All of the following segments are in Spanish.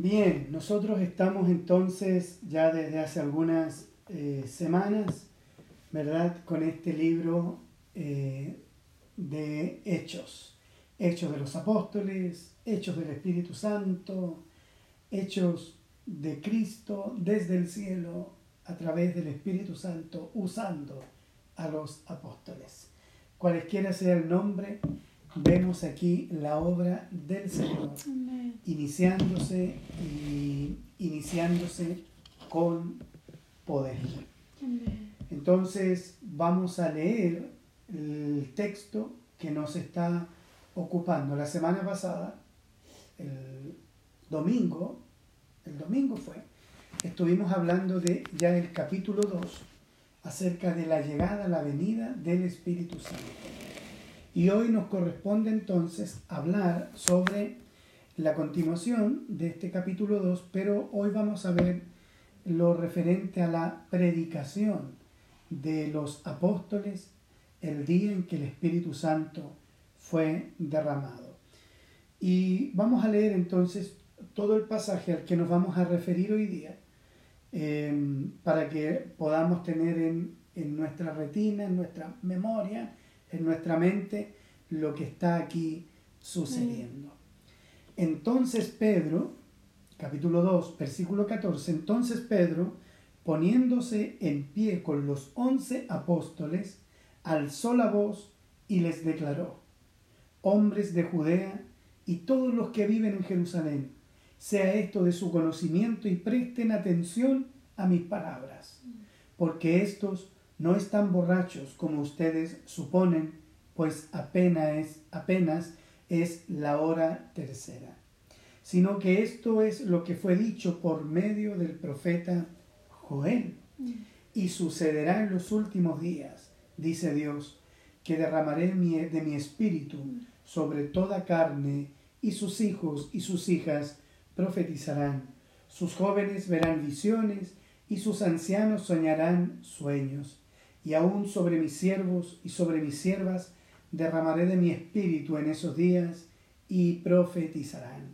Bien, nosotros estamos entonces ya desde hace algunas eh, semanas, ¿verdad? Con este libro eh, de Hechos. Hechos de los Apóstoles, Hechos del Espíritu Santo, Hechos de Cristo desde el cielo a través del Espíritu Santo usando a los apóstoles. Cualesquiera sea el nombre, vemos aquí la obra del Señor iniciándose y iniciándose con poder. Entonces vamos a leer el texto que nos está ocupando. La semana pasada, el domingo, el domingo fue, estuvimos hablando de ya el capítulo 2 acerca de la llegada, la venida del Espíritu Santo. Y hoy nos corresponde entonces hablar sobre la continuación de este capítulo 2, pero hoy vamos a ver lo referente a la predicación de los apóstoles el día en que el Espíritu Santo fue derramado. Y vamos a leer entonces todo el pasaje al que nos vamos a referir hoy día em, para que podamos tener en, en nuestra retina, en nuestra memoria, en nuestra mente lo que está aquí sucediendo. Entonces Pedro, capítulo 2, versículo 14, entonces Pedro, poniéndose en pie con los once apóstoles, alzó la voz y les declaró, hombres de Judea y todos los que viven en Jerusalén, sea esto de su conocimiento y presten atención a mis palabras, porque estos no están borrachos como ustedes suponen, pues apenas es, apenas es la hora tercera, sino que esto es lo que fue dicho por medio del profeta Joel, y sucederá en los últimos días, dice Dios, que derramaré de mi espíritu sobre toda carne, y sus hijos y sus hijas profetizarán, sus jóvenes verán visiones, y sus ancianos soñarán sueños, y aún sobre mis siervos y sobre mis siervas derramaré de mi espíritu en esos días, y profetizarán.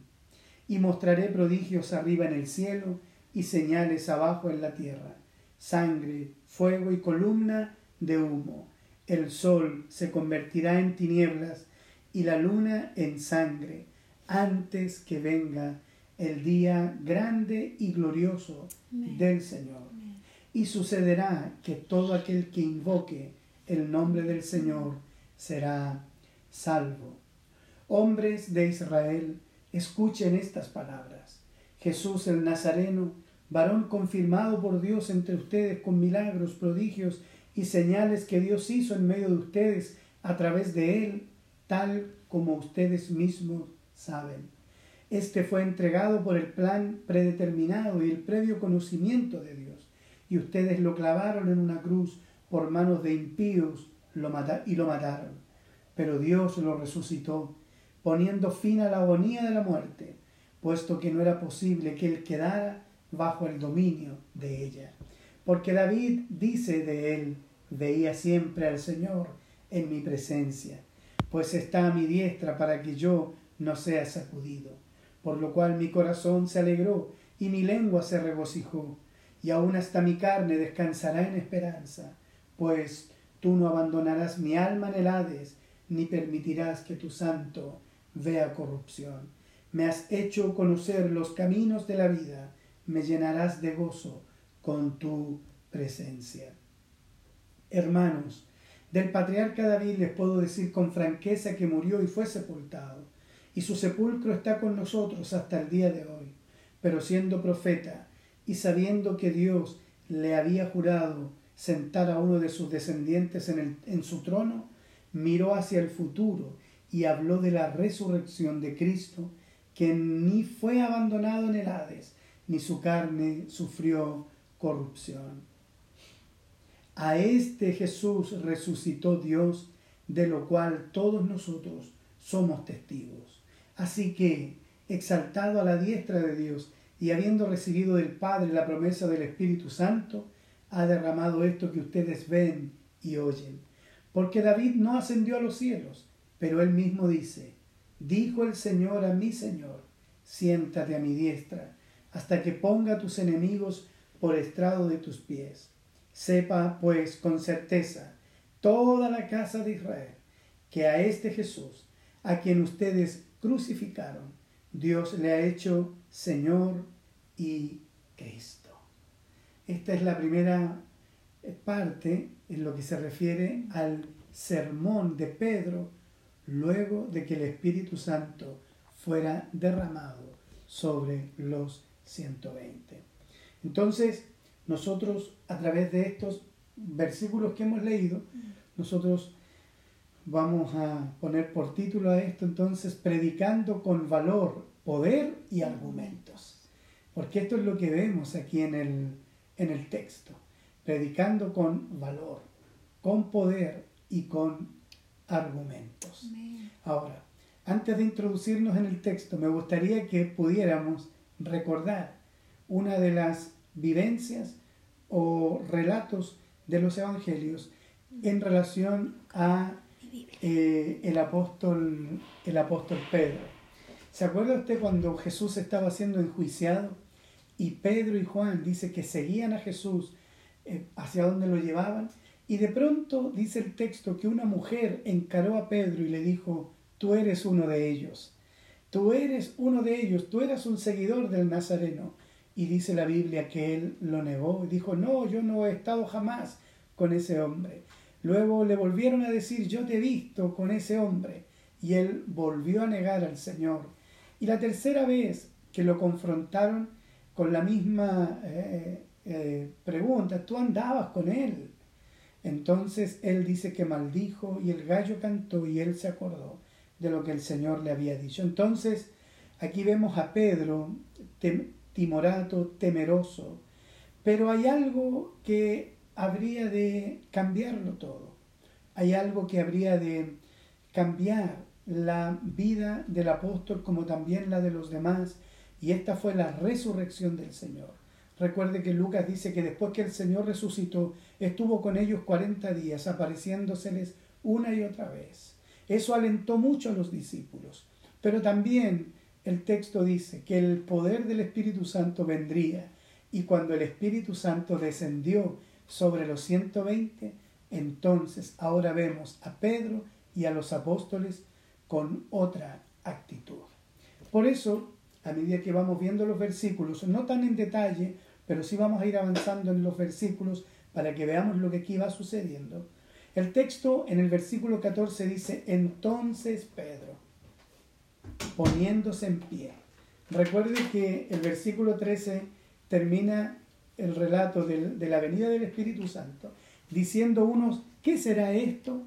Y mostraré prodigios arriba en el cielo, y señales abajo en la tierra, sangre, fuego y columna de humo el sol se convertirá en tinieblas y la luna en sangre antes que venga el día grande y glorioso del Señor. Y sucederá que todo aquel que invoque el nombre del Señor será salvo. Hombres de Israel, escuchen estas palabras. Jesús el Nazareno, varón confirmado por Dios entre ustedes con milagros, prodigios y señales que Dios hizo en medio de ustedes a través de Él, tal como ustedes mismos saben. Este fue entregado por el plan predeterminado y el previo conocimiento de Dios, y ustedes lo clavaron en una cruz por manos de impíos y lo mataron. Pero Dios lo resucitó, poniendo fin a la agonía de la muerte, puesto que no era posible que Él quedara bajo el dominio de ella. Porque David dice de él, veía siempre al Señor en mi presencia, pues está a mi diestra para que yo no sea sacudido. Por lo cual mi corazón se alegró y mi lengua se regocijó, y aún hasta mi carne descansará en esperanza, pues tú no abandonarás mi alma en el Hades, ni permitirás que tu santo vea corrupción. Me has hecho conocer los caminos de la vida, me llenarás de gozo con tu presencia. Hermanos, del patriarca David les puedo decir con franqueza que murió y fue sepultado, y su sepulcro está con nosotros hasta el día de hoy. Pero siendo profeta y sabiendo que Dios le había jurado sentar a uno de sus descendientes en, el, en su trono, miró hacia el futuro y habló de la resurrección de Cristo, que ni fue abandonado en el Hades, ni su carne sufrió corrupción. A este Jesús resucitó Dios, de lo cual todos nosotros somos testigos. Así que, exaltado a la diestra de Dios y habiendo recibido del Padre la promesa del Espíritu Santo, ha derramado esto que ustedes ven y oyen. Porque David no ascendió a los cielos, pero él mismo dice, dijo el Señor a mi Señor, siéntate a mi diestra, hasta que ponga a tus enemigos por estrado de tus pies. Sepa, pues, con certeza, toda la casa de Israel, que a este Jesús, a quien ustedes crucificaron, Dios le ha hecho Señor y Cristo. Esta es la primera parte en lo que se refiere al sermón de Pedro luego de que el Espíritu Santo fuera derramado sobre los 120. Entonces, nosotros a través de estos versículos que hemos leído, nosotros vamos a poner por título a esto entonces, predicando con valor, poder y argumentos. Porque esto es lo que vemos aquí en el, en el texto, predicando con valor, con poder y con argumentos. Ahora, antes de introducirnos en el texto, me gustaría que pudiéramos recordar una de las vivencias o relatos de los evangelios en relación a eh, el, apóstol, el apóstol Pedro. ¿Se acuerda usted cuando Jesús estaba siendo enjuiciado y Pedro y Juan dice que seguían a Jesús eh, hacia donde lo llevaban? Y de pronto dice el texto que una mujer encaró a Pedro y le dijo, tú eres uno de ellos, tú eres uno de ellos, tú eras un seguidor del Nazareno. Y dice la Biblia que él lo negó y dijo, no, yo no he estado jamás con ese hombre. Luego le volvieron a decir, yo te he visto con ese hombre. Y él volvió a negar al Señor. Y la tercera vez que lo confrontaron con la misma eh, eh, pregunta, tú andabas con él. Entonces él dice que maldijo y el gallo cantó y él se acordó de lo que el Señor le había dicho. Entonces aquí vemos a Pedro timorato, temeroso, pero hay algo que habría de cambiarlo todo. Hay algo que habría de cambiar la vida del apóstol como también la de los demás y esta fue la resurrección del Señor. Recuerde que Lucas dice que después que el Señor resucitó, estuvo con ellos 40 días, apareciéndoseles una y otra vez. Eso alentó mucho a los discípulos. Pero también el texto dice que el poder del Espíritu Santo vendría y cuando el Espíritu Santo descendió sobre los 120, entonces ahora vemos a Pedro y a los apóstoles con otra actitud. Por eso, a medida que vamos viendo los versículos, no tan en detalle, pero sí vamos a ir avanzando en los versículos para que veamos lo que aquí va sucediendo. El texto en el versículo 14 dice, entonces Pedro, poniéndose en pie. Recuerde que el versículo 13 termina el relato de, la venida del Espíritu Santo, diciendo unos, ¿qué será esto?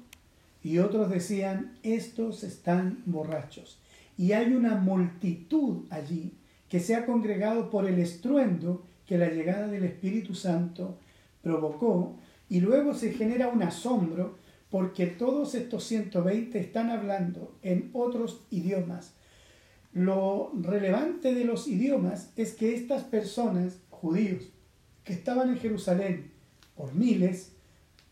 Y otros decían, estos están borrachos. Y hay una multitud allí que se ha congregado por el estruendo que la llegada del Espíritu Santo provocó y luego se genera un asombro porque todos estos 120 están hablando en otros idiomas. Lo relevante de los idiomas es que estas personas, judíos, que estaban en Jerusalén por miles,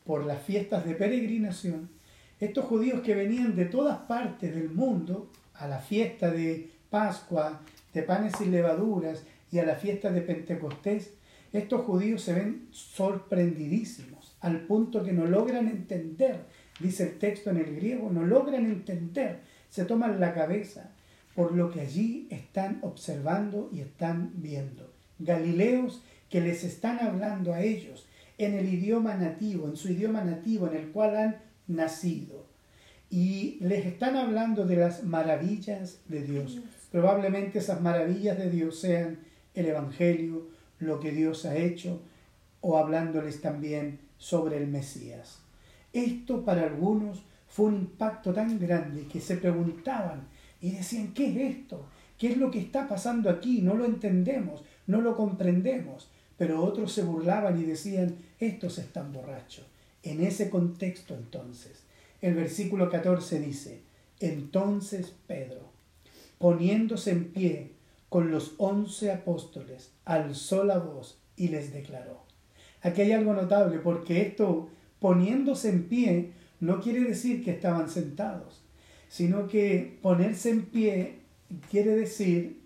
por las fiestas de peregrinación, estos judíos que venían de todas partes del mundo a la fiesta de Pascua, de panes y levaduras, y a la fiesta de Pentecostés, estos judíos se ven sorprendidísimos, al punto que no logran entender, dice el texto en el griego, no logran entender, se toman la cabeza por lo que allí están observando y están viendo. Galileos que les están hablando a ellos en el idioma nativo, en su idioma nativo en el cual han nacido. Y les están hablando de las maravillas de Dios. Probablemente esas maravillas de Dios sean el Evangelio, lo que Dios ha hecho, o hablándoles también sobre el Mesías. Esto para algunos fue un impacto tan grande que se preguntaban y decían, ¿qué es esto? ¿Qué es lo que está pasando aquí? No lo entendemos, no lo comprendemos. Pero otros se burlaban y decían, estos están borrachos. En ese contexto entonces, el versículo 14 dice, entonces Pedro, poniéndose en pie, con los once apóstoles, alzó la voz y les declaró. Aquí hay algo notable porque esto, poniéndose en pie, no quiere decir que estaban sentados, sino que ponerse en pie quiere decir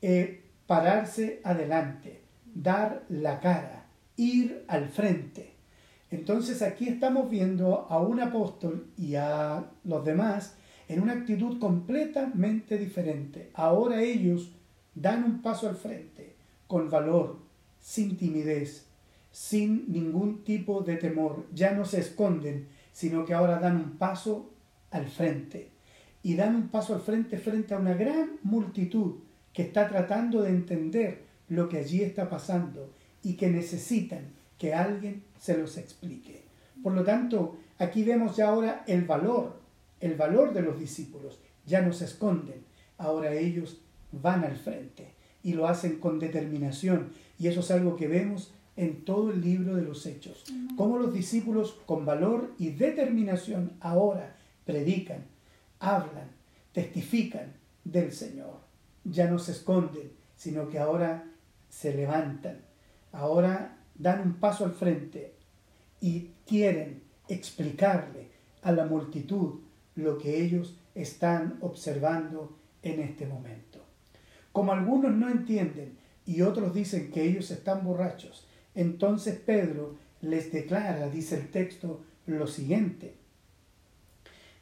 eh, pararse adelante, dar la cara, ir al frente. Entonces aquí estamos viendo a un apóstol y a los demás en una actitud completamente diferente. Ahora ellos dan un paso al frente, con valor, sin timidez, sin ningún tipo de temor. Ya no se esconden, sino que ahora dan un paso al frente. Y dan un paso al frente frente a una gran multitud que está tratando de entender lo que allí está pasando y que necesitan que alguien se los explique. Por lo tanto, aquí vemos ya ahora el valor, el valor de los discípulos. Ya no se esconden, ahora ellos van al frente y lo hacen con determinación. Y eso es algo que vemos en todo el libro de los hechos. Cómo los discípulos con valor y determinación ahora predican, hablan, testifican del Señor. Ya no se esconden, sino que ahora se levantan. Ahora dan un paso al frente y quieren explicarle a la multitud lo que ellos están observando en este momento. Como algunos no entienden y otros dicen que ellos están borrachos, entonces Pedro les declara, dice el texto, lo siguiente.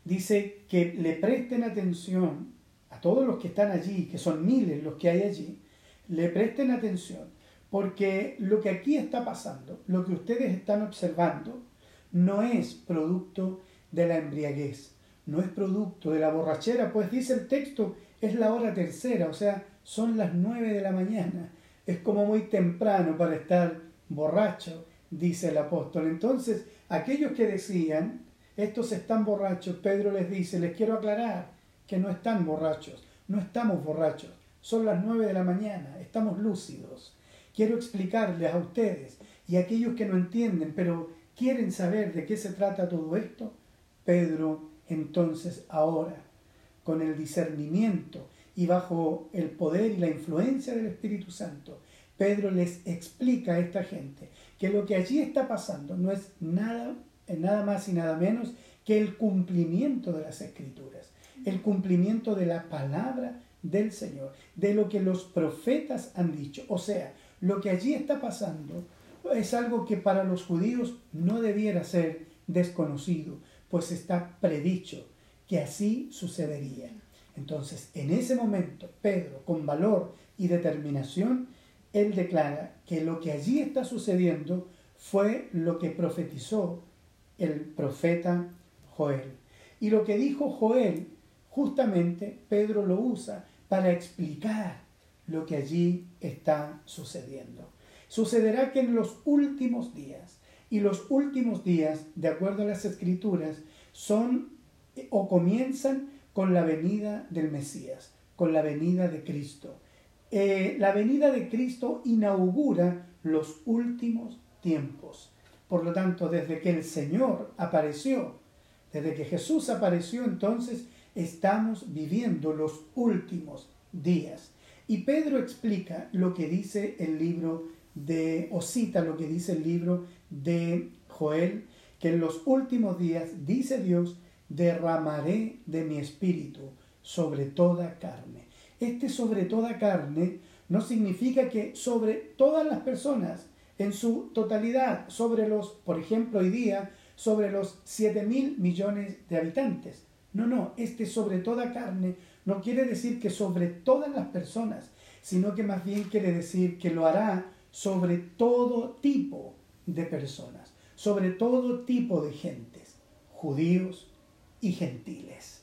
Dice que le presten atención a todos los que están allí, que son miles los que hay allí, le presten atención, porque lo que aquí está pasando, lo que ustedes están observando, no es producto de la embriaguez, no es producto de la borrachera, pues dice el texto, es la hora tercera, o sea, son las nueve de la mañana, es como muy temprano para estar borracho, dice el apóstol. Entonces, aquellos que decían, estos están borrachos, Pedro les dice, les quiero aclarar que no están borrachos, no estamos borrachos, son las nueve de la mañana, estamos lúcidos. Quiero explicarles a ustedes y a aquellos que no entienden, pero quieren saber de qué se trata todo esto, Pedro entonces ahora, con el discernimiento y bajo el poder y la influencia del Espíritu Santo, Pedro les explica a esta gente que lo que allí está pasando no es nada, nada más y nada menos que el cumplimiento de las escrituras, el cumplimiento de la palabra del Señor, de lo que los profetas han dicho. O sea, lo que allí está pasando es algo que para los judíos no debiera ser desconocido, pues está predicho que así sucedería. Entonces, en ese momento, Pedro, con valor y determinación, él declara que lo que allí está sucediendo fue lo que profetizó el profeta Joel. Y lo que dijo Joel, justamente Pedro lo usa para explicar lo que allí está sucediendo. Sucederá que en los últimos días, y los últimos días, de acuerdo a las escrituras, son o comienzan con la venida del Mesías, con la venida de Cristo. Eh, la venida de Cristo inaugura los últimos tiempos. Por lo tanto, desde que el Señor apareció, desde que Jesús apareció, entonces estamos viviendo los últimos días. Y Pedro explica lo que dice el libro de, o cita lo que dice el libro de Joel, que en los últimos días, dice Dios, derramaré de mi espíritu sobre toda carne. Este sobre toda carne no significa que sobre todas las personas en su totalidad, sobre los, por ejemplo, hoy día, sobre los 7 mil millones de habitantes. No, no, este sobre toda carne no quiere decir que sobre todas las personas, sino que más bien quiere decir que lo hará sobre todo tipo de personas, sobre todo tipo de gentes, judíos y gentiles.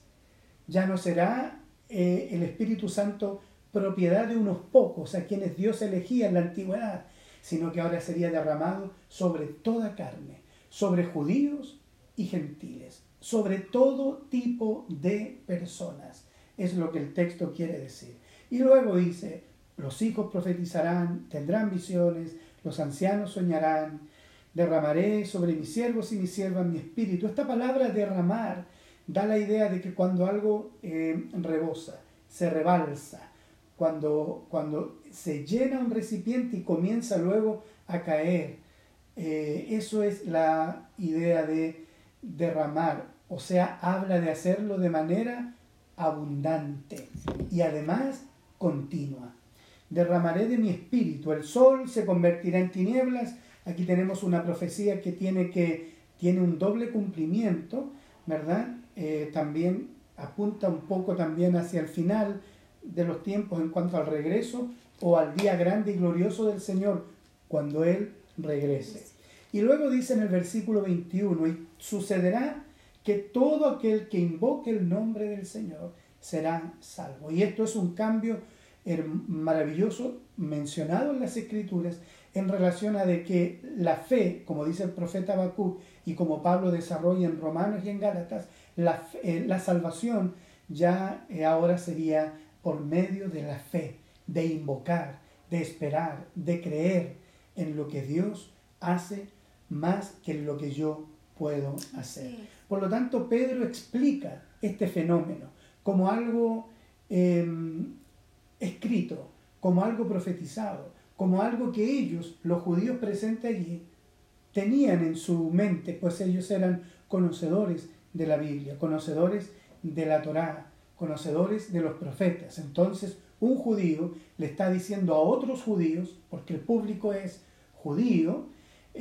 Ya no será eh, el Espíritu Santo propiedad de unos pocos a quienes Dios elegía en la antigüedad, sino que ahora sería derramado sobre toda carne, sobre judíos y gentiles, sobre todo tipo de personas. Es lo que el texto quiere decir. Y luego dice, los hijos profetizarán, tendrán visiones, los ancianos soñarán, derramaré sobre mis siervos y mis siervas mi espíritu. Esta palabra derramar da la idea de que cuando algo eh, rebosa, se rebalsa, cuando, cuando se llena un recipiente y comienza luego a caer, eh, eso es la idea de derramar, o sea, habla de hacerlo de manera abundante y además continua. derramaré de mi espíritu, el sol se convertirá en tinieblas. Aquí tenemos una profecía que tiene, que, tiene un doble cumplimiento, ¿verdad? Eh, también apunta un poco también hacia el final de los tiempos en cuanto al regreso o al día grande y glorioso del Señor cuando Él regrese. Y luego dice en el versículo 21, y sucederá que todo aquel que invoque el nombre del Señor será salvo. Y esto es un cambio maravilloso mencionado en las Escrituras en relación a de que la fe, como dice el profeta Bakú y como Pablo desarrolla en Romanos y en Gálatas, la, eh, la salvación ya eh, ahora sería por medio de la fe, de invocar, de esperar, de creer en lo que Dios hace más que en lo que yo puedo hacer. Por lo tanto, Pedro explica este fenómeno como algo em, escrito, como algo profetizado, como algo que ellos, los judíos presentes allí, tenían en su mente, pues ellos eran conocedores de la Biblia, conocedores de la Torá, conocedores de los profetas. Entonces, un judío le está diciendo a otros judíos, porque el público es judío,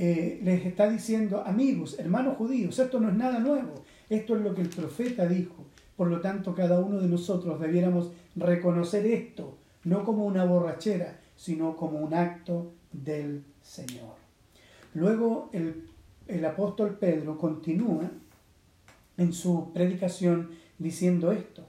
eh, les está diciendo, amigos, hermanos judíos, esto no es nada nuevo, esto es lo que el profeta dijo. Por lo tanto, cada uno de nosotros debiéramos reconocer esto, no como una borrachera, sino como un acto del Señor. Luego el, el apóstol Pedro continúa en su predicación diciendo esto.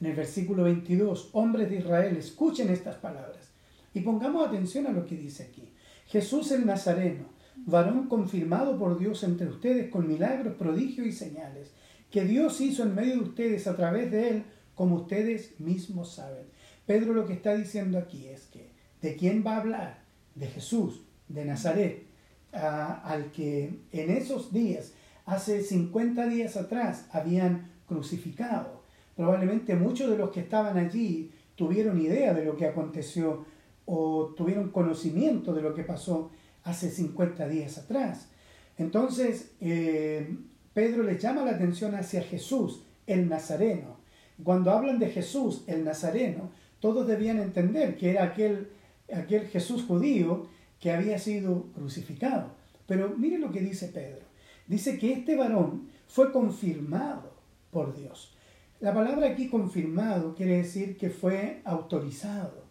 En el versículo 22, hombres de Israel, escuchen estas palabras y pongamos atención a lo que dice aquí. Jesús el Nazareno, varón confirmado por Dios entre ustedes con milagros, prodigios y señales, que Dios hizo en medio de ustedes a través de él, como ustedes mismos saben. Pedro lo que está diciendo aquí es que de quién va a hablar, de Jesús, de Nazaret, al que en esos días, hace 50 días atrás, habían crucificado. Probablemente muchos de los que estaban allí tuvieron idea de lo que aconteció o tuvieron conocimiento de lo que pasó hace 50 días atrás. Entonces, eh, Pedro les llama la atención hacia Jesús, el Nazareno. Cuando hablan de Jesús, el Nazareno, todos debían entender que era aquel, aquel Jesús judío que había sido crucificado. Pero mire lo que dice Pedro. Dice que este varón fue confirmado por Dios. La palabra aquí confirmado quiere decir que fue autorizado,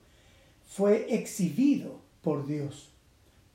fue exhibido por Dios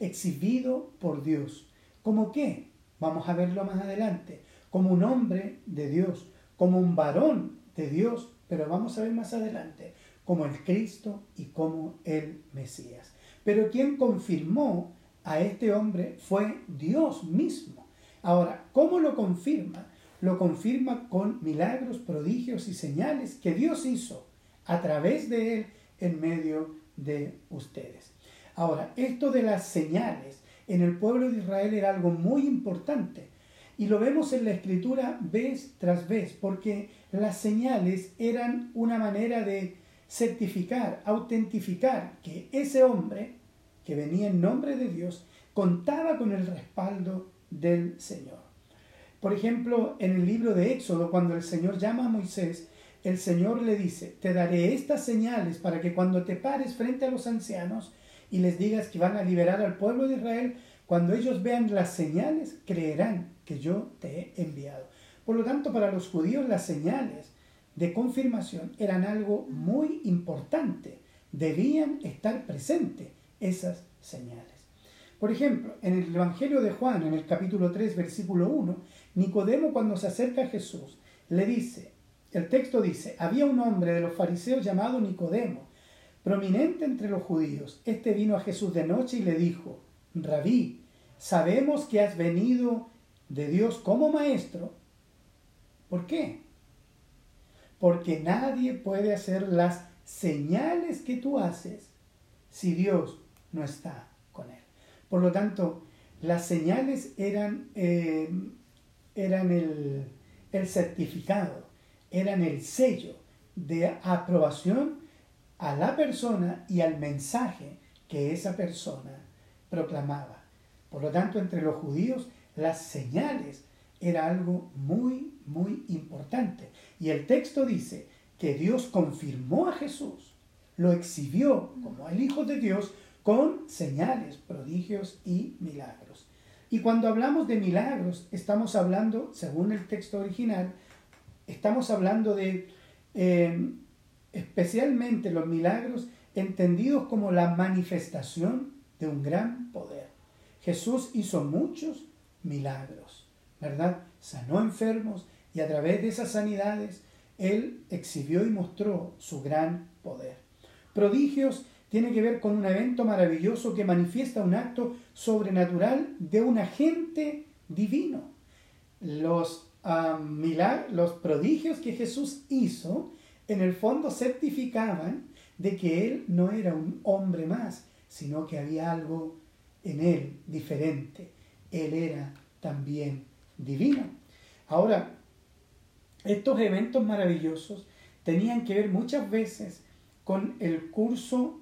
exhibido por Dios. ¿Como qué? Vamos a verlo más adelante. Como un hombre de Dios, como un varón de Dios, pero vamos a ver más adelante, como el Cristo y como el Mesías. Pero quien confirmó a este hombre fue Dios mismo. Ahora, ¿cómo lo confirma? Lo confirma con milagros, prodigios y señales que Dios hizo a través de él en medio de ustedes. Ahora, esto de las señales en el pueblo de Israel era algo muy importante y lo vemos en la escritura vez tras vez, porque las señales eran una manera de certificar, autentificar que ese hombre que venía en nombre de Dios contaba con el respaldo del Señor. Por ejemplo, en el libro de Éxodo, cuando el Señor llama a Moisés, el Señor le dice, te daré estas señales para que cuando te pares frente a los ancianos, y les digas que van a liberar al pueblo de Israel, cuando ellos vean las señales, creerán que yo te he enviado. Por lo tanto, para los judíos las señales de confirmación eran algo muy importante. Debían estar presentes esas señales. Por ejemplo, en el Evangelio de Juan, en el capítulo 3, versículo 1, Nicodemo cuando se acerca a Jesús, le dice, el texto dice, había un hombre de los fariseos llamado Nicodemo, prominente entre los judíos. Este vino a Jesús de noche y le dijo, Rabí, sabemos que has venido de Dios como maestro. ¿Por qué? Porque nadie puede hacer las señales que tú haces si Dios no está con él. Por lo tanto, las señales eran, eh, eran el, el certificado, eran el sello de aprobación a la persona y al mensaje que esa persona proclamaba. Por lo tanto, entre los judíos las señales era algo muy, muy importante. Y el texto dice que Dios confirmó a Jesús lo exhibió como el Hijo de Dios con señales, prodigios y milagros. Y cuando hablamos de milagros, estamos hablando, según el texto original, estamos hablando de eh, especialmente los milagros entendidos como la manifestación de un gran poder. Jesús hizo muchos milagros, ¿verdad? Sanó enfermos y a través de esas sanidades Él exhibió y mostró su gran poder. Prodigios tiene que ver con un evento maravilloso que manifiesta un acto sobrenatural de un agente divino. Los, los prodigios que Jesús hizo en el fondo certificaban de que Él no era un hombre más, sino que había algo en Él diferente. Él era también divino. Ahora, estos eventos maravillosos tenían que ver muchas veces con el curso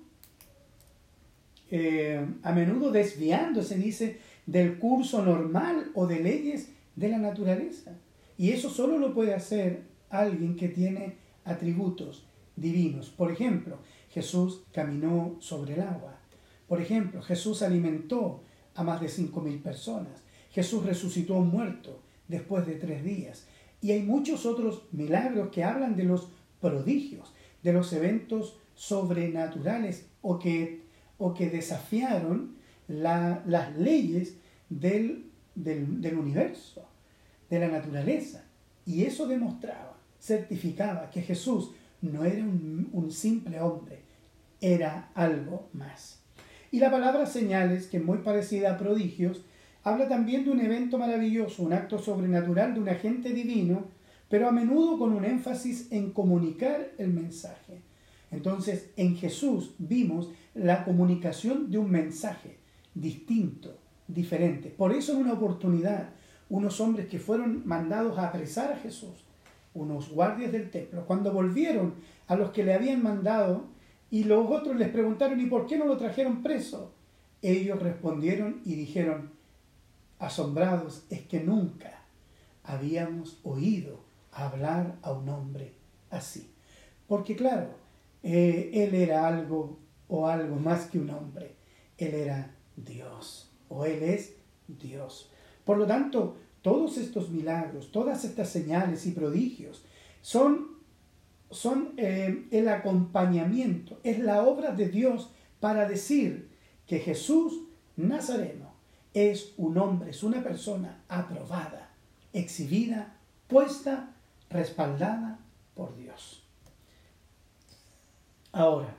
eh, a menudo desviándose, dice, del curso normal o de leyes de la naturaleza. Y eso solo lo puede hacer alguien que tiene atributos divinos. Por ejemplo, Jesús caminó sobre el agua. Por ejemplo, Jesús alimentó a más de cinco mil personas. Jesús resucitó a un muerto después de tres días. Y hay muchos otros milagros que hablan de los prodigios, de los eventos sobrenaturales o que o que desafiaron las leyes del, del, universo, de la naturaleza. Y eso demostraba, certificaba que Jesús no era un, simple hombre, era algo más. Y la palabra señales, que es muy parecida a prodigios, habla también de un evento maravilloso, un acto sobrenatural de un agente divino, pero a menudo con un énfasis en comunicar el mensaje. Entonces, en Jesús vimos la comunicación de un mensaje distinto, diferente. Por eso en una oportunidad, unos hombres que fueron mandados a apresar a Jesús, unos guardias del templo, cuando volvieron a los que le habían mandado y los otros les preguntaron, ¿y por qué no lo trajeron preso? Ellos respondieron y dijeron, asombrados, es que nunca habíamos oído hablar a un hombre así. Porque claro, eh, él era algo o algo más que un hombre. Él era Dios o Él es Dios. Por lo tanto, todos estos milagros, todas estas señales y prodigios son, son eh, el acompañamiento, es la obra de Dios para decir que Jesús Nazareno es un hombre, es una persona aprobada, exhibida, puesta, respaldada por Dios. Ahora,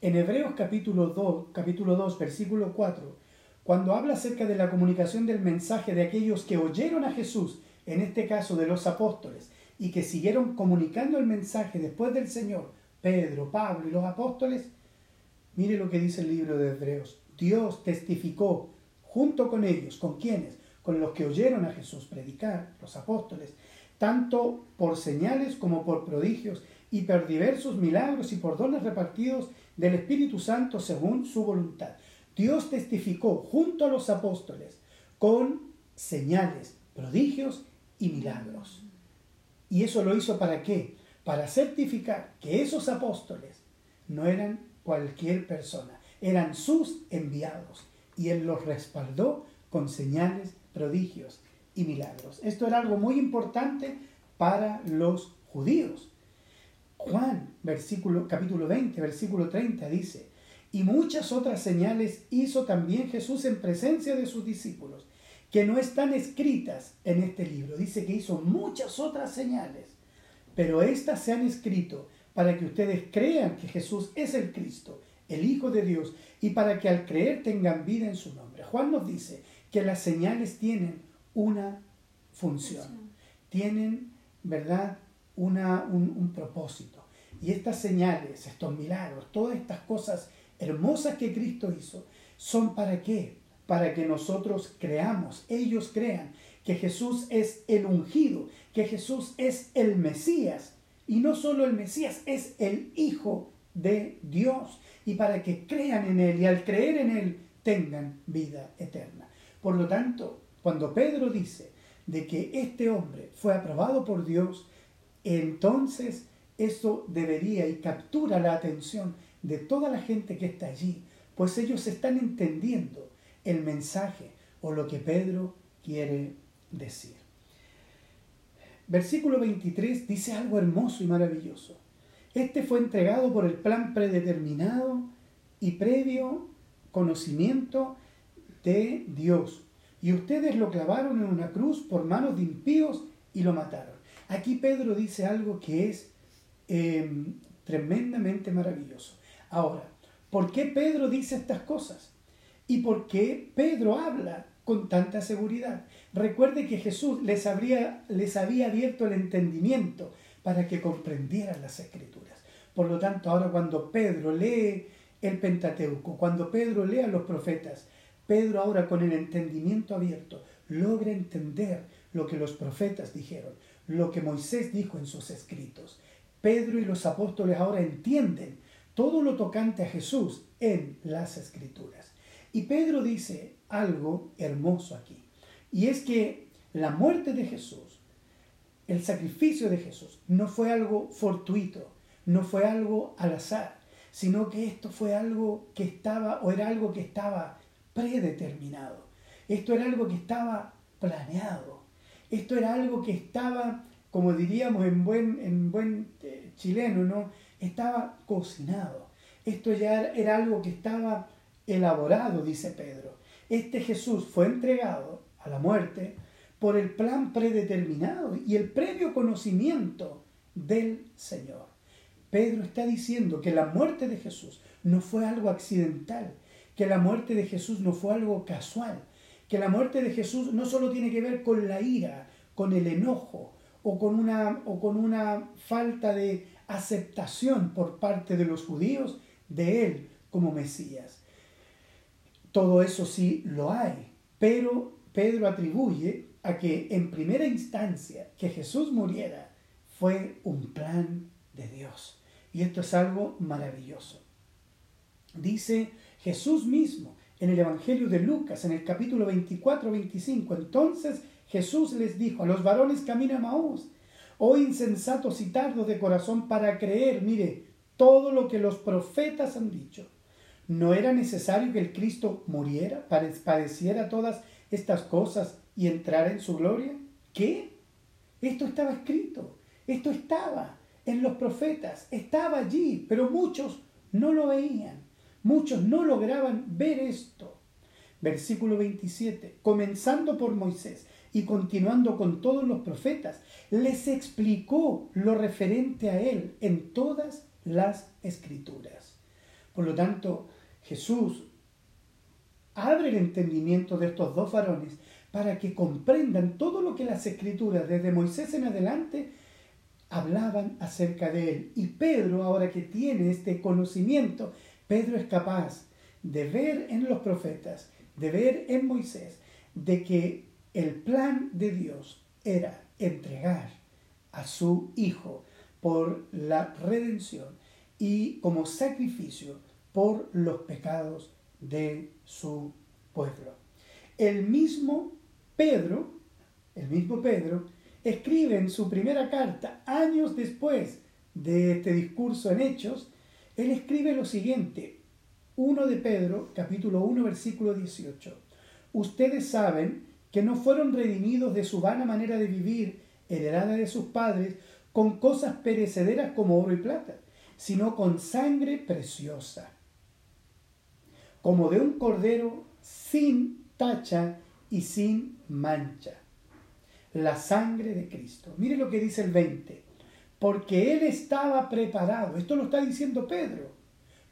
en Hebreos capítulo 2, capítulo 2, versículo 4, cuando habla acerca de la comunicación del mensaje de aquellos que oyeron a Jesús, en este caso de los apóstoles, y que siguieron comunicando el mensaje después del Señor, Pedro, Pablo y los apóstoles, mire lo que dice el libro de Hebreos. Dios testificó junto con ellos, ¿con quienes? Con los que oyeron a Jesús predicar, los apóstoles, tanto por señales como por prodigios y por diversos milagros y por dones repartidos del Espíritu Santo según su voluntad. Dios testificó junto a los apóstoles con señales, prodigios y milagros. ¿Y eso lo hizo para qué? Para certificar que esos apóstoles no eran cualquier persona, eran sus enviados. Y Él los respaldó con señales, prodigios y milagros. Esto era algo muy importante para los judíos. Juan, versículo, capítulo 20, versículo 30 dice, y muchas otras señales hizo también Jesús en presencia de sus discípulos, que no están escritas en este libro. Dice que hizo muchas otras señales, pero estas se han escrito para que ustedes crean que Jesús es el Cristo, el Hijo de Dios, y para que al creer tengan vida en su nombre. Juan nos dice que las señales tienen una función, tienen, ¿verdad?, un, propósito. Y estas señales, estos milagros, todas estas cosas hermosas que Cristo hizo, son para qué? Para que nosotros creamos, ellos crean que Jesús es el ungido, que Jesús es el Mesías. Y no solo el Mesías, es el Hijo de Dios. Y para que crean en Él y al creer en Él tengan vida eterna. Por lo tanto, cuando Pedro dice de que este hombre fue aprobado por Dios, entonces eso debería y captura la atención de toda la gente que está allí, pues ellos están entendiendo el mensaje o lo que Pedro quiere decir. Versículo 23 dice algo hermoso y maravilloso. Este fue entregado por el plan predeterminado y previo conocimiento de Dios. Y ustedes lo clavaron en una cruz por manos de impíos y lo mataron. Aquí Pedro dice algo que es em, tremendamente maravilloso. Ahora, ¿por qué Pedro dice estas cosas? ¿Y por qué Pedro habla con tanta seguridad? Recuerde que Jesús les, habría, había abierto el entendimiento para que comprendieran las escrituras. Por lo tanto, ahora cuando Pedro lee el Pentateuco, cuando Pedro lee a los profetas, Pedro ahora con el entendimiento abierto logra entender lo que los profetas dijeron, lo que Moisés dijo en sus escritos. Pedro y los apóstoles ahora entienden todo lo tocante a Jesús en las escrituras. Y Pedro dice algo hermoso aquí, y es que la muerte de Jesús, el sacrificio de Jesús, no fue algo fortuito, no fue algo al azar, sino que esto fue algo que estaba o era algo que estaba predeterminado. Esto era algo que estaba planeado. Esto era algo que estaba, como diríamos en buen, en buen eh, chileno, ¿no? Estaba cocinado. Esto ya era algo que estaba elaborado, dice Pedro. Este Jesús fue entregado a la muerte por el plan predeterminado y el previo conocimiento del Señor. Pedro está diciendo que la muerte de Jesús no fue algo accidental, que la muerte de Jesús no fue algo casual, que la muerte de Jesús no solo tiene que ver con la ira, con el enojo o con una, o con una falta de aceptación por parte de los judíos de él como Mesías. Todo eso sí lo hay, pero Pedro atribuye a que en primera instancia que Jesús muriera fue un plan de Dios. Y esto es algo maravilloso. Dice Jesús mismo en el Evangelio de Lucas, en el capítulo 24-25, entonces Jesús les dijo a los varones camino a Maús, oh insensatos y tardos de corazón para creer, mire, todo lo que los profetas han dicho. ¿No era necesario que el Cristo muriera, padeciera todas estas cosas y entrara en su gloria? ¿Qué? Esto estaba escrito, esto estaba en los profetas, estaba allí, pero muchos no lo veían. Muchos no lograban ver esto. Versículo 27. Comenzando por Moisés y continuando con todos los profetas, les explicó lo referente a él en todas las escrituras. Por lo tanto, Jesús abre el entendimiento de estos dos varones para que comprendan todo lo que las escrituras desde Moisés en adelante hablaban acerca de él. Y Pedro, ahora que tiene este conocimiento, Pedro es capaz de ver en los profetas, de ver en Moisés, de que el plan de Dios era entregar a su Hijo por la redención y como sacrificio por los pecados de su pueblo. El mismo Pedro, el mismo Pedro, escribe en su primera carta, años después de este discurso en Hechos, él escribe lo siguiente, 1 de Pedro, capítulo 1, versículo 18. Ustedes saben que no fueron redimidos de su vana manera de vivir, heredada de sus padres, con cosas perecederas como oro y plata, sino con sangre preciosa, como de un cordero sin tacha y sin mancha, la sangre de Cristo. Mire lo que dice el 20 porque él estaba preparado. Esto lo está diciendo Pedro.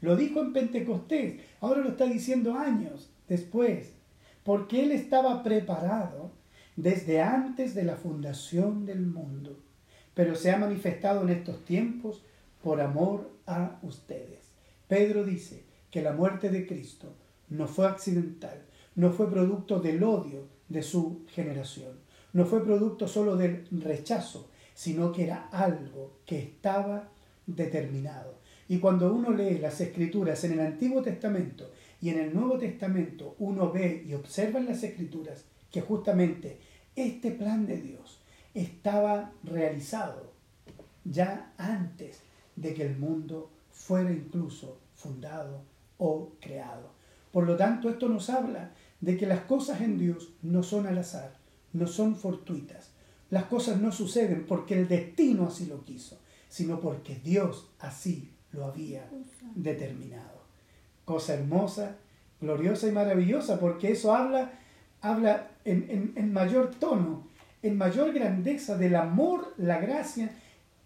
Lo dijo en Pentecostés, ahora lo está diciendo años después, porque él estaba preparado desde antes de la fundación del mundo, pero se ha manifestado en estos tiempos por amor a ustedes. Pedro dice que la muerte de Cristo no fue accidental, no fue producto del odio de su generación, no fue producto solo del rechazo, sino que era algo que estaba determinado. Y cuando uno lee las escrituras en el Antiguo Testamento y en el Nuevo Testamento, uno ve y observa en las escrituras que justamente este plan de Dios estaba realizado ya antes de que el mundo fuera incluso fundado o creado. Por lo tanto, esto nos habla de que las cosas en Dios no son al azar, no son fortuitas. Las cosas no suceden porque el destino así lo quiso, sino porque Dios así lo había determinado. Cosa hermosa, gloriosa y maravillosa, porque eso habla, habla en, en mayor tono, en mayor grandeza del amor, la gracia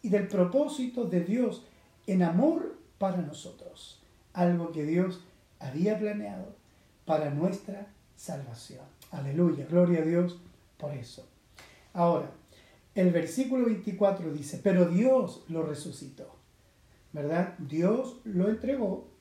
y del propósito de Dios en amor para nosotros. Algo que Dios había planeado para nuestra salvación. Aleluya, gloria a Dios por eso. Ahora, el versículo 24 dice, pero Dios lo resucitó, ¿verdad? Dios lo entregó,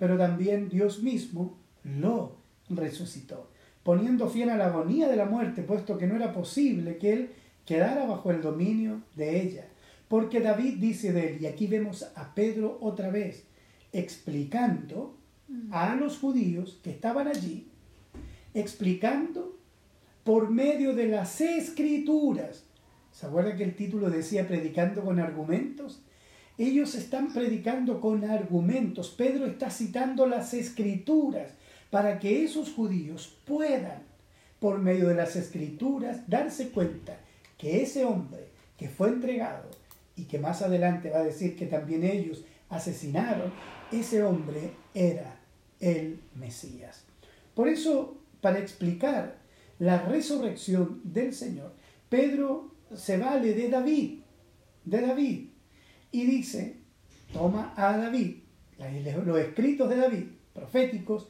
pero también Dios mismo lo resucitó, poniendo fin a la agonía de la muerte, puesto que no era posible que él quedara bajo el dominio de ella. Porque David dice de él, y aquí vemos a Pedro otra vez, explicando a los judíos que estaban allí, explicando por medio de las escrituras. ¿Se acuerda que el título decía predicando con argumentos? Ellos están predicando con argumentos. Pedro está citando las escrituras para que esos judíos puedan, por medio de las escrituras, darse cuenta que ese hombre que fue entregado y que más adelante va a decir que también ellos asesinaron, ese hombre era el Mesías. Por eso, para explicar la resurrección del Señor, Pedro se vale de David, de David, y dice, toma a David, los escritos de David, proféticos,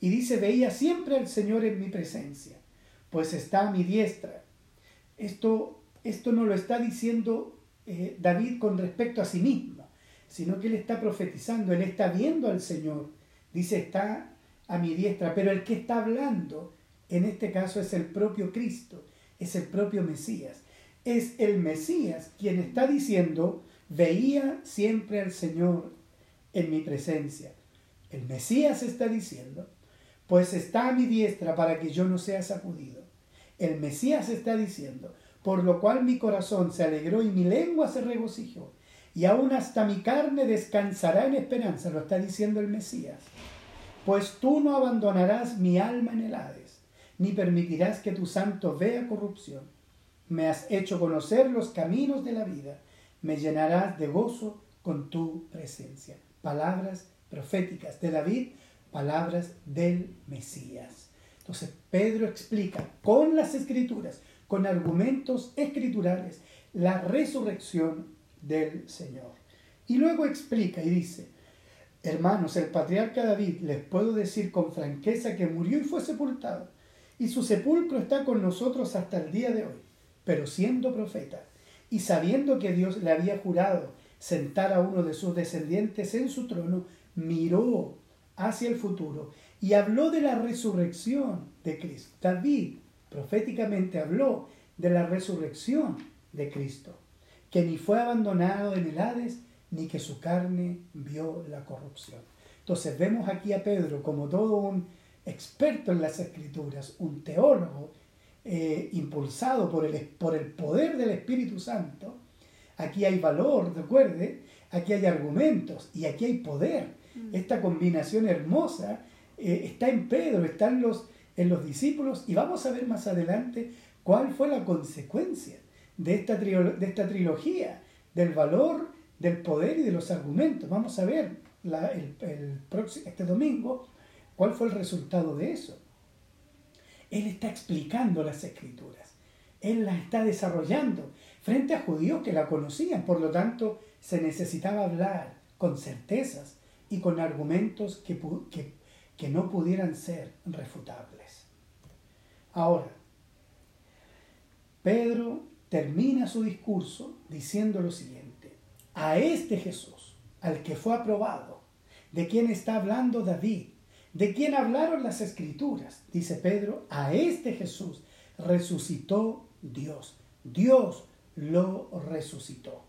y dice, veía siempre al Señor en mi presencia, pues está a mi diestra. Esto, esto no lo está diciendo eh, David con respecto a sí mismo, sino que él está profetizando, él está viendo al Señor Dice, está a mi diestra, pero el que está hablando en este caso es el propio Cristo, es el propio Mesías. Es el Mesías quien está diciendo, veía siempre al Señor en mi presencia. El Mesías está diciendo, pues está a mi diestra para que yo no sea sacudido. El Mesías está diciendo, por lo cual mi corazón se alegró y mi lengua se regocijó, y aún hasta mi carne descansará en esperanza, lo está diciendo el Mesías pues tú no abandonarás mi alma en el Hades, ni permitirás que tu santo vea corrupción. Me has hecho conocer los caminos de la vida, me llenarás de gozo con tu presencia. Palabras proféticas de David, palabras del Mesías. Entonces Pedro explica con las escrituras, con argumentos escriturales, la resurrección del Señor. Y luego explica y dice, Hermanos, el patriarca David, les puedo decir con franqueza que murió y fue sepultado, y su sepulcro está con nosotros hasta el día de hoy. Pero siendo profeta, y sabiendo que Dios le había jurado sentar a uno de sus descendientes en su trono, miró hacia el futuro y habló de la resurrección de Cristo. David proféticamente habló de la resurrección de Cristo, que ni fue abandonado en el Hades, ni que su carne vio la corrupción. Entonces vemos aquí a Pedro como todo un experto en las escrituras, un teólogo eh, impulsado por el, por el poder del Espíritu Santo. Aquí hay valor, recuerde, aquí hay argumentos y aquí hay poder. Mm. Esta combinación hermosa eh, está en Pedro, está en los, en los discípulos y vamos a ver más adelante cuál fue la consecuencia de esta, de esta trilogía, del valor del poder y de los argumentos. Vamos a ver el, próximo, este domingo cuál fue el resultado de eso. Él está explicando las escrituras. Él las está desarrollando frente a judíos que la conocían. Por lo tanto, se necesitaba hablar con certezas y con argumentos que, no pudieran ser refutables. Ahora, Pedro termina su discurso diciendo lo siguiente a este Jesús, al que fue aprobado, de quien está hablando David, de quien hablaron las escrituras, dice Pedro, a este Jesús resucitó Dios. Dios lo resucitó.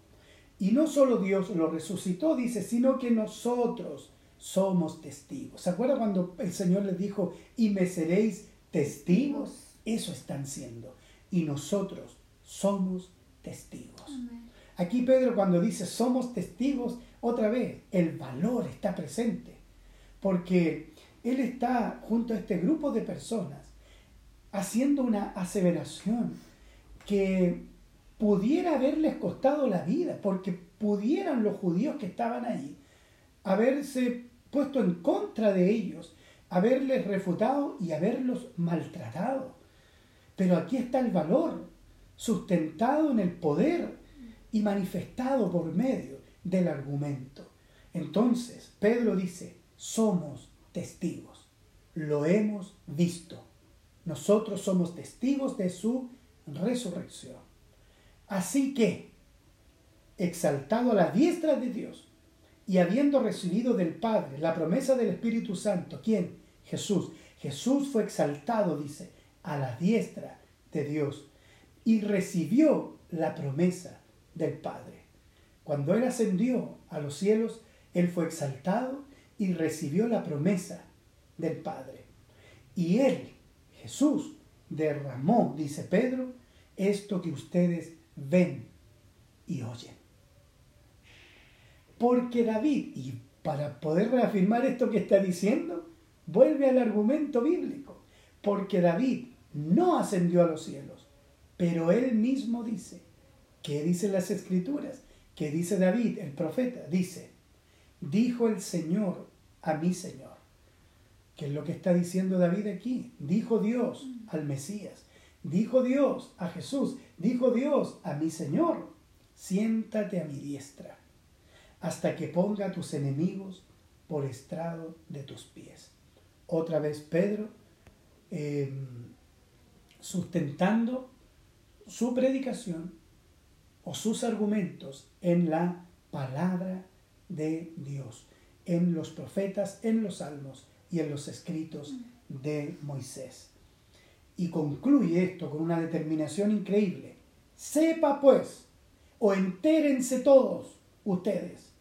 Y no solo Dios lo resucitó, dice, sino que nosotros somos testigos. ¿Se acuerda cuando el Señor les dijo, y me seréis testigos? Eso están siendo. Y nosotros somos testigos. Aquí Pedro cuando dice somos testigos, Otra vez, el valor está presente, porque él está junto a este grupo de personas haciendo una aseveración que pudiera haberles costado la vida, porque pudieran los judíos que estaban allí haberse puesto en contra de ellos, haberles refutado y haberlos maltratado. Pero aquí está el valor, sustentado en el poder y manifestado por medio del argumento. Entonces, Pedro dice, somos testigos, lo hemos visto. Nosotros somos testigos de su resurrección. Así que, exaltado a la diestra de Dios y habiendo recibido del Padre la promesa del Espíritu Santo, ¿quién? Jesús. Jesús fue exaltado, dice, a la diestra de Dios y recibió la promesa del Padre. Cuando Él ascendió a los cielos, Él fue exaltado y recibió la promesa del Padre. Y Él, Jesús, derramó, dice Pedro, esto que ustedes ven y oyen. Porque David, y para poder reafirmar esto que está diciendo, vuelve al argumento bíblico. Porque David no ascendió a los cielos, pero él mismo dice, ¿qué dicen las escrituras? ¿Qué dice David, el profeta? Dice, dijo el Señor a mi Señor. ¿Qué es lo que está diciendo David aquí? Dijo Dios al Mesías, dijo Dios a Jesús, dijo Dios a mi Señor, siéntate a mi diestra, hasta que ponga a tus enemigos por estrado de tus pies. Otra vez Pedro, em, sustentando su predicación o sus argumentos en la palabra de Dios, en los profetas, en los salmos y en los escritos de Moisés. Y concluye esto con una determinación increíble. Sepa pues, o entérense todos ustedes,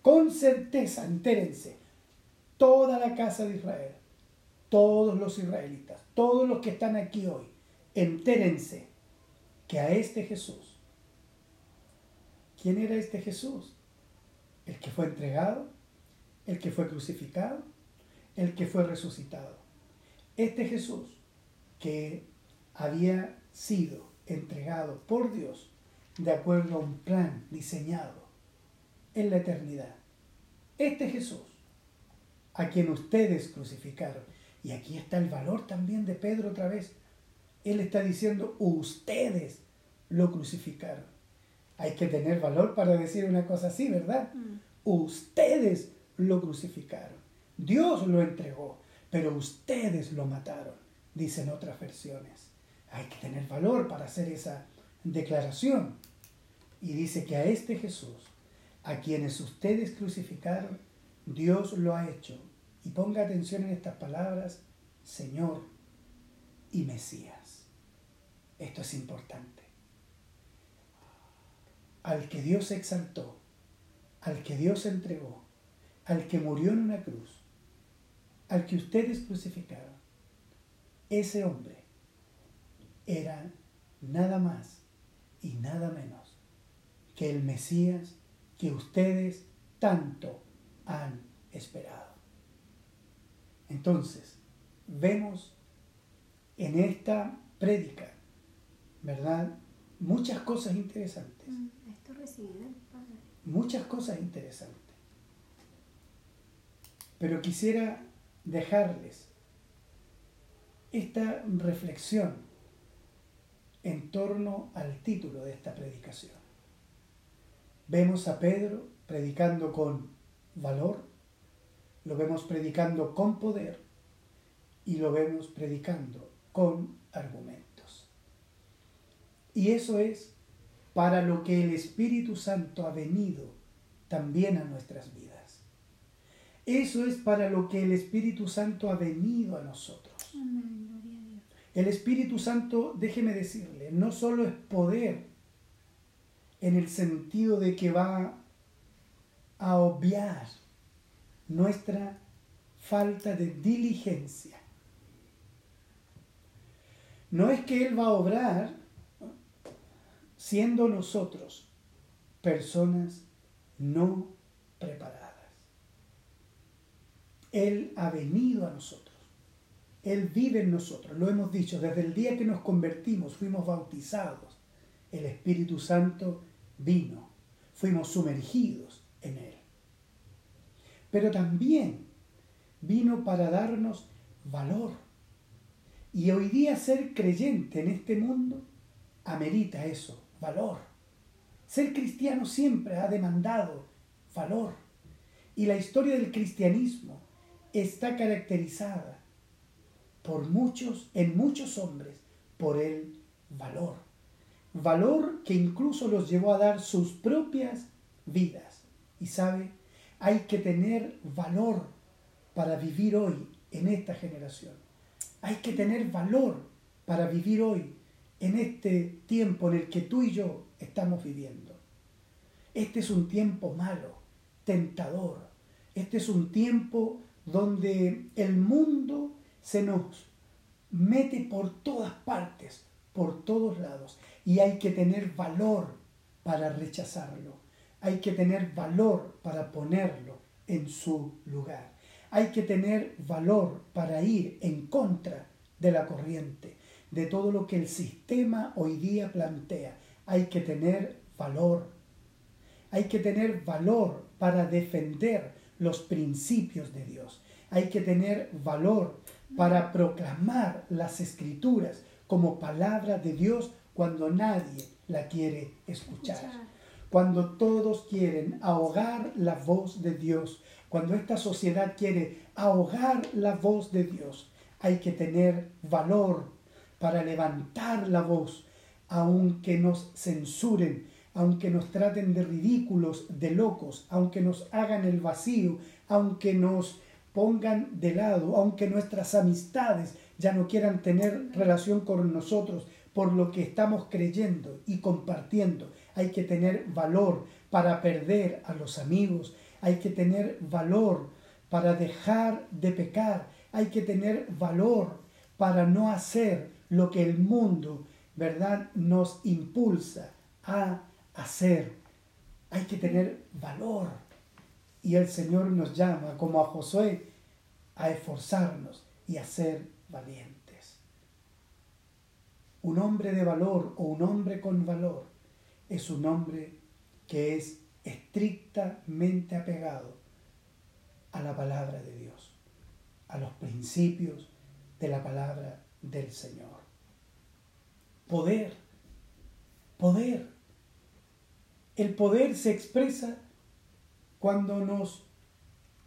con certeza, entérense, toda la casa de Israel, todos los israelitas, todos los que están aquí hoy, entérense que a este Jesús, ¿quién era este Jesús? El que fue entregado, el que fue crucificado, el que fue resucitado. Este Jesús que había sido entregado por Dios de acuerdo a un plan diseñado en la eternidad. Este Jesús, a quien ustedes crucificaron. Y aquí está el valor también de Pedro otra vez. Él está diciendo, ustedes lo crucificaron. Hay que tener valor para decir una cosa así, ¿verdad? Mm. Ustedes lo crucificaron. Dios lo entregó, pero ustedes lo mataron, dicen otras versiones. Hay que tener valor para hacer esa declaración. Y dice que a este Jesús, a quienes ustedes crucificaron, Dios lo ha hecho. Y ponga atención en estas palabras, Señor y Mesías. Esto es importante. Al que Dios exaltó, al que Dios entregó, al que murió en una cruz, al que ustedes crucificaron, ese hombre era nada más y nada menos que el Mesías que ustedes tanto han esperado. Entonces, vemos en esta prédica, ¿verdad? Muchas cosas interesantes. Mm, esto Muchas cosas interesantes. Pero quisiera dejarles esta reflexión en torno al título de esta predicación. Vemos a Pedro predicando con valor, lo vemos predicando con poder y lo vemos predicando con argumentos. Y eso es para lo que el Espíritu Santo ha venido también a nuestras vidas. Eso es para lo que el Espíritu Santo ha venido a nosotros. El Espíritu Santo, déjeme decirle, no solo es poder en el sentido de que va a obviar nuestra falta de diligencia. No es que Él va a obrar siendo nosotros personas no preparadas. Él ha venido a nosotros. Él vive en nosotros. Lo hemos dicho, desde el día que nos convertimos, fuimos bautizados. El Espíritu Santo vino. Fuimos sumergidos en Él. Pero también vino para darnos valor. Y hoy día ser creyente en este mundo amerita eso, valor. Ser cristiano siempre ha demandado valor. Y la historia del cristianismo está caracterizada por muchos, en muchos hombres, por el valor. Valor que incluso los llevó a dar sus propias vidas. Y sabe, hay que tener valor para vivir hoy en esta generación. Hay que tener valor para vivir hoy en este tiempo en el que tú y yo estamos viviendo. Este es un tiempo malo, tentador. Este es un tiempo donde el mundo se nos mete por todas partes, por todos lados, y hay que tener valor para rechazarlo. Hay que tener valor para ponerlo en su lugar. Hay que tener valor para ir en contra de la corriente, de todo lo que el sistema hoy día plantea. Hay que tener valor. Hay que tener valor para defender los principios de Dios. Hay que tener valor para proclamar las escrituras como palabra de Dios cuando nadie la quiere escuchar. Cuando todos quieren ahogar la voz de Dios, cuando esta sociedad quiere ahogar la voz de Dios, hay que tener valor para levantar la voz, aunque nos censuren, aunque nos traten de ridículos, de locos, aunque nos hagan el vacío, aunque nos pongan de lado, aunque nuestras amistades ya no quieran tener relación con nosotros por lo que estamos creyendo y compartiendo. Hay que tener valor para perder a los amigos, hay que tener valor para dejar de pecar, hay que tener valor para no hacer lo que el mundo, ¿verdad?, nos impulsa a hacer. Hay que tener valor. Y el Señor nos llama, como a Josué, a esforzarnos y a ser valientes. Un hombre de valor o un hombre con valor es un hombre que es estrictamente apegado a la palabra de Dios, a los principios de la palabra del Señor. Poder, poder. El poder se expresa cuando nos,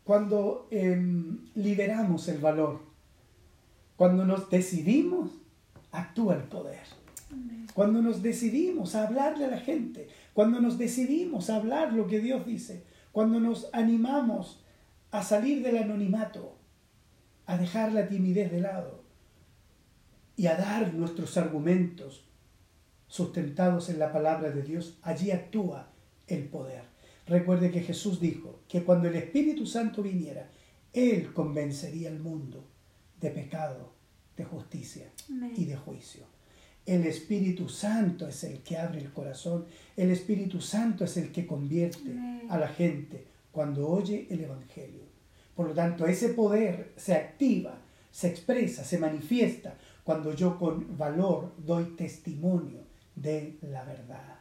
cuando em, liberamos el valor, cuando nos decidimos, actúa el poder. Cuando nos decidimos a hablarle a la gente, cuando nos decidimos a hablar lo que Dios dice, cuando nos animamos a salir del anonimato, a dejar la timidez de lado y a dar nuestros argumentos sustentados en la palabra de Dios, allí actúa el poder. Recuerde que Jesús dijo que cuando el Espíritu Santo viniera, Él convencería al mundo de pecado, de justicia y de juicio. El Espíritu Santo es el que abre el corazón, el Espíritu Santo es el que convierte a la gente cuando oye el Evangelio. Por lo tanto, ese poder se activa, se expresa, se manifiesta cuando yo con valor doy testimonio de la verdad.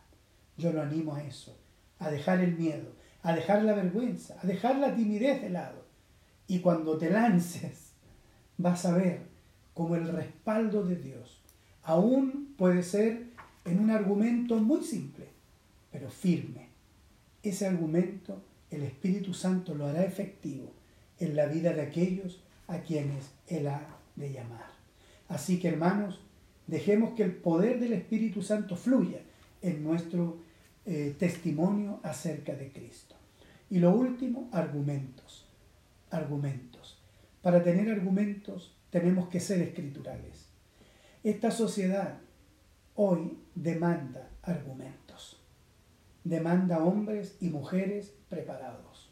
Yo lo animo a eso, a dejar el miedo, a dejar la vergüenza, a dejar la timidez de lado. Y cuando te lances, vas a ver como el respaldo de Dios aún puede ser en un argumento muy simple, pero firme. Ese argumento el Espíritu Santo lo hará efectivo en la vida de aquellos a quienes Él ha de llamar. Así que hermanos, dejemos que el poder del Espíritu Santo fluya en nuestro eh, testimonio acerca de Cristo. Y lo último, argumentos. Argumentos. Para tener argumentos tenemos que ser escriturales. Esta sociedad hoy demanda argumentos, demanda hombres y mujeres preparados.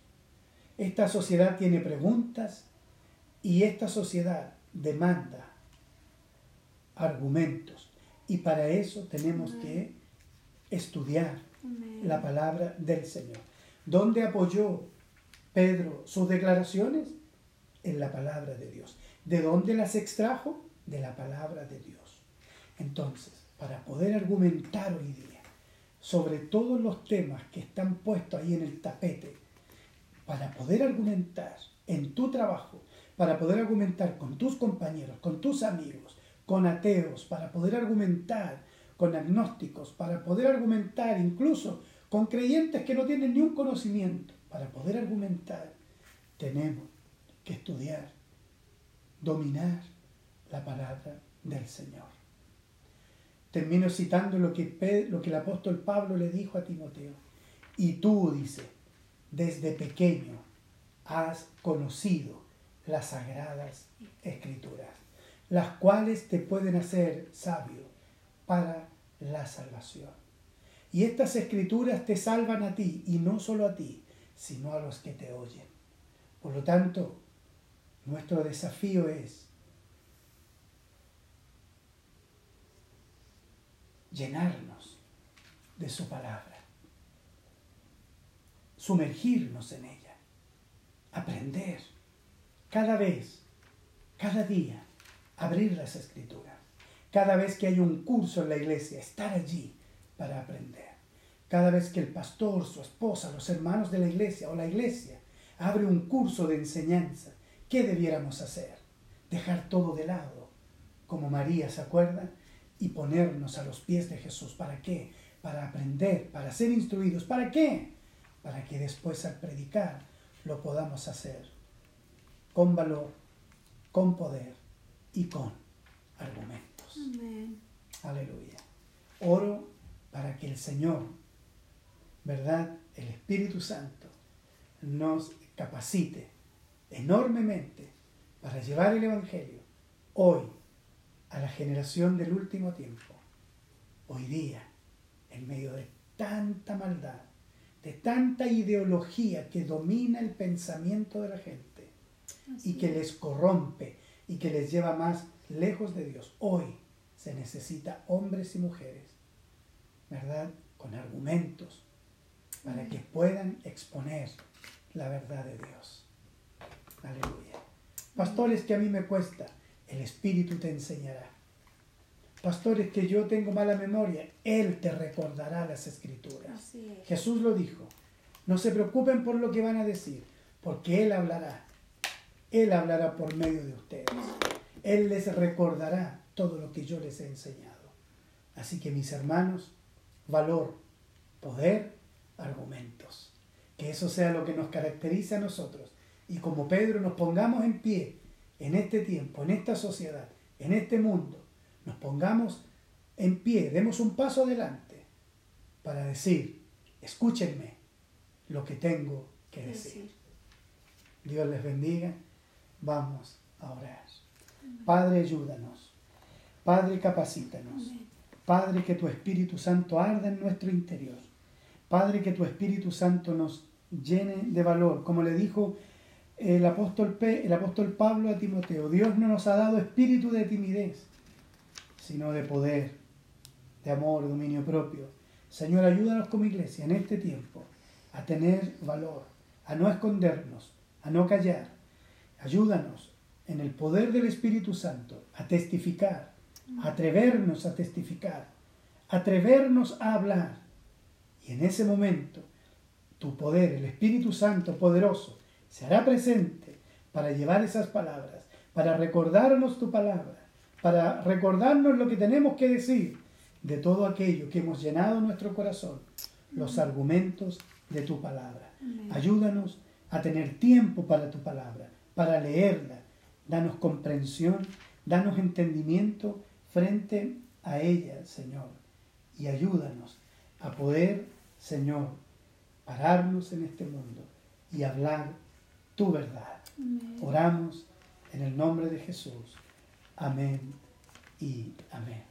Esta sociedad tiene preguntas y esta sociedad demanda argumentos. Y para eso tenemos que estudiar la palabra del Señor. ¿Dónde apoyó Pedro sus declaraciones? En la palabra de Dios. ¿De dónde las extrajo? De la palabra de Dios. Entonces, para poder argumentar hoy día sobre todos los temas que están puestos ahí en el tapete, para poder argumentar en tu trabajo, para poder argumentar con tus compañeros, con tus amigos, con ateos, para poder argumentar con agnósticos, para poder argumentar incluso con creyentes que no tienen ni un conocimiento, para poder argumentar, tenemos que estudiar, dominar la palabra del Señor. Termino citando lo que, lo que el apóstol Pablo le dijo a Timoteo. Y tú, dice, desde pequeño has conocido las sagradas escrituras, las cuales te pueden hacer sabio para la salvación. Y estas escrituras te salvan a ti, y no solo a ti, sino a los que te oyen. Por lo tanto, nuestro desafío es llenarnos de su palabra, sumergirnos en ella, aprender cada vez, cada día, abrir las escrituras. Cada vez que hay un curso en la iglesia, estar allí para aprender. Cada vez que el pastor, su esposa, los hermanos de la iglesia o la iglesia abre un curso de enseñanza, ¿qué debiéramos hacer? Dejar todo de lado, como María se acuerda, y ponernos a los pies de Jesús. ¿Para qué? Para aprender, para ser instruidos. ¿Para qué? Para que después al predicar lo podamos hacer con valor, con poder y con argumentos. Aleluya. Oro para que el Señor, ¿verdad? El Espíritu Santo nos capacite enormemente para llevar el Evangelio hoy a la generación del último tiempo. Hoy día, en medio de tanta maldad, de tanta ideología que domina el pensamiento de la gente y que les corrompe y que les lleva más lejos de Dios. Hoy se necesita hombres y mujeres, ¿verdad? Con argumentos para que puedan exponer la verdad de Dios. Aleluya. Pastores que a mí me cuesta, el Espíritu te enseñará. Pastores que yo tengo mala memoria, Él te recordará las escrituras. Jesús lo dijo. No se preocupen por lo que van a decir, porque Él hablará. Él hablará por medio de ustedes. Él les recordará todo lo que yo les he enseñado. Así que mis hermanos, valor, poder, argumentos. Que eso sea lo que nos caracteriza a nosotros. Y como Pedro nos pongamos en pie en este tiempo, en esta sociedad, en este mundo, nos pongamos en pie, demos un paso adelante para decir, escúchenme lo que tengo que decir. Dios les bendiga. Vamos a orar. Padre, ayúdanos. Padre, capacítanos. Padre, que tu Espíritu Santo arda en nuestro interior. Padre, que tu Espíritu Santo nos llene de valor. Como le dijo el apóstol, el apóstol Pablo a Timoteo, Dios no nos ha dado espíritu de timidez, sino de poder, de amor, dominio propio. Señor, ayúdanos como iglesia en este tiempo a tener valor, a no escondernos, a no callar. Ayúdanos en el poder del Espíritu Santo a testificar, a atrevernos a testificar, atrevernos a hablar. Y en ese momento, tu poder, el Espíritu Santo poderoso, se hará presente para llevar esas palabras, para recordarnos tu palabra, para recordarnos lo que tenemos que decir de todo aquello que hemos llenado nuestro corazón, los argumentos de tu palabra. Ayúdanos a tener tiempo para tu palabra, para leerla. Danos comprensión, danos entendimiento frente a ella, Señor. Y ayúdanos a poder, Señor, pararnos en este mundo y hablar tu verdad. Oramos en el nombre de Jesús. Amén y amén.